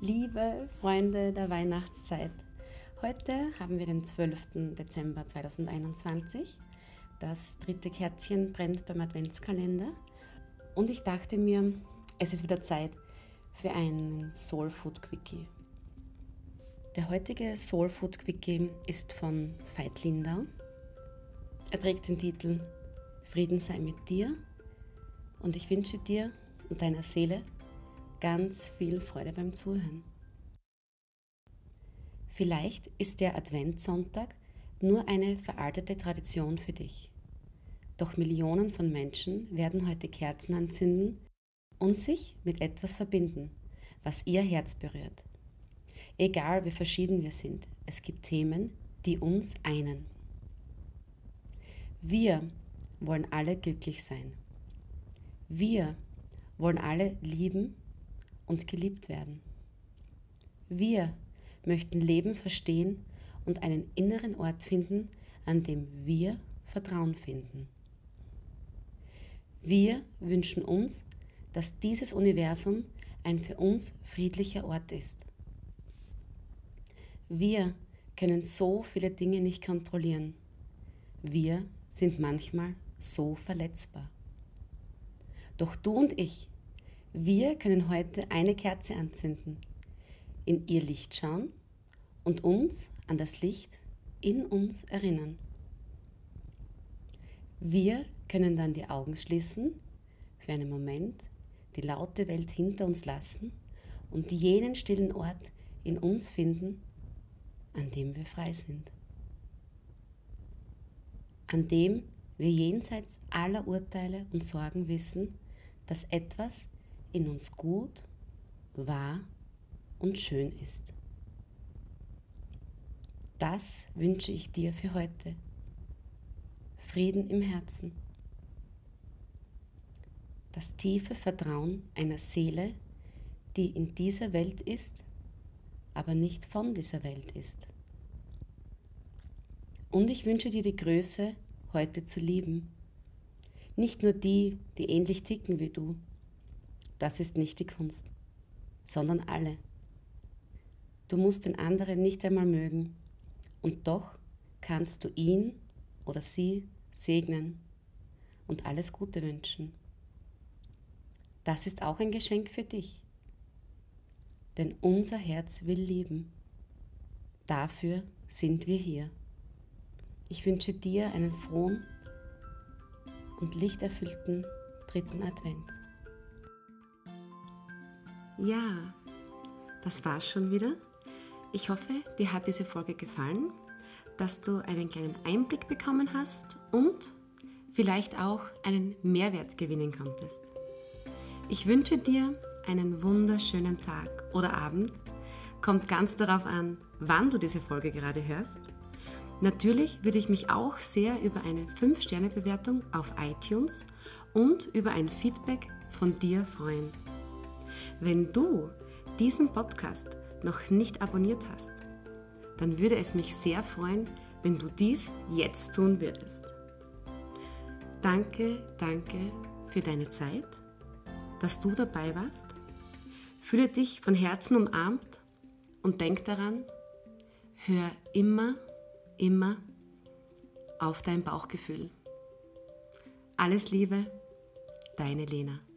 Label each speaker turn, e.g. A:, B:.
A: Liebe Freunde der Weihnachtszeit, heute haben wir den 12. Dezember 2021. Das dritte Kerzchen brennt beim Adventskalender und ich dachte mir, es ist wieder Zeit für einen Soul Food Quickie. Der heutige Soul Food Quickie ist von Veit Lindau. Er trägt den Titel Frieden sei mit dir und ich wünsche dir und deiner Seele ganz viel Freude beim Zuhören. Vielleicht ist der Adventssonntag nur eine veraltete Tradition für dich. Doch Millionen von Menschen werden heute Kerzen anzünden und sich mit etwas verbinden, was ihr Herz berührt. Egal wie verschieden wir sind, es gibt Themen, die uns einen. Wir wollen alle glücklich sein. Wir wollen alle lieben und geliebt werden. Wir möchten Leben verstehen und einen inneren Ort finden, an dem wir Vertrauen finden. Wir wünschen uns, dass dieses Universum ein für uns friedlicher Ort ist. Wir können so viele Dinge nicht kontrollieren. Wir sind manchmal so verletzbar. Doch du und ich wir können heute eine Kerze anzünden, in ihr Licht schauen und uns an das Licht in uns erinnern. Wir können dann die Augen schließen, für einen Moment die laute Welt hinter uns lassen und jenen stillen Ort in uns finden, an dem wir frei sind. An dem wir jenseits aller Urteile und Sorgen wissen, dass etwas in uns gut, wahr und schön ist. Das wünsche ich dir für heute. Frieden im Herzen. Das tiefe Vertrauen einer Seele, die in dieser Welt ist, aber nicht von dieser Welt ist. Und ich wünsche dir die Größe, heute zu lieben. Nicht nur die, die ähnlich ticken wie du, das ist nicht die Kunst, sondern alle. Du musst den anderen nicht einmal mögen und doch kannst du ihn oder sie segnen und alles Gute wünschen. Das ist auch ein Geschenk für dich, denn unser Herz will lieben. Dafür sind wir hier. Ich wünsche dir einen frohen und lichterfüllten dritten Advent. Ja, das war's schon wieder. Ich hoffe, dir hat diese Folge gefallen, dass du einen kleinen Einblick bekommen hast und vielleicht auch einen Mehrwert gewinnen konntest. Ich wünsche dir einen wunderschönen Tag oder Abend. Kommt ganz darauf an, wann du diese Folge gerade hörst. Natürlich würde ich mich auch sehr über eine 5-Sterne-Bewertung auf iTunes und über ein Feedback von dir freuen. Wenn du diesen Podcast noch nicht abonniert hast, dann würde es mich sehr freuen, wenn du dies jetzt tun würdest. Danke, danke für deine Zeit, dass du dabei warst. Fühle dich von Herzen umarmt und denk daran, hör immer, immer auf dein Bauchgefühl. Alles Liebe, deine Lena.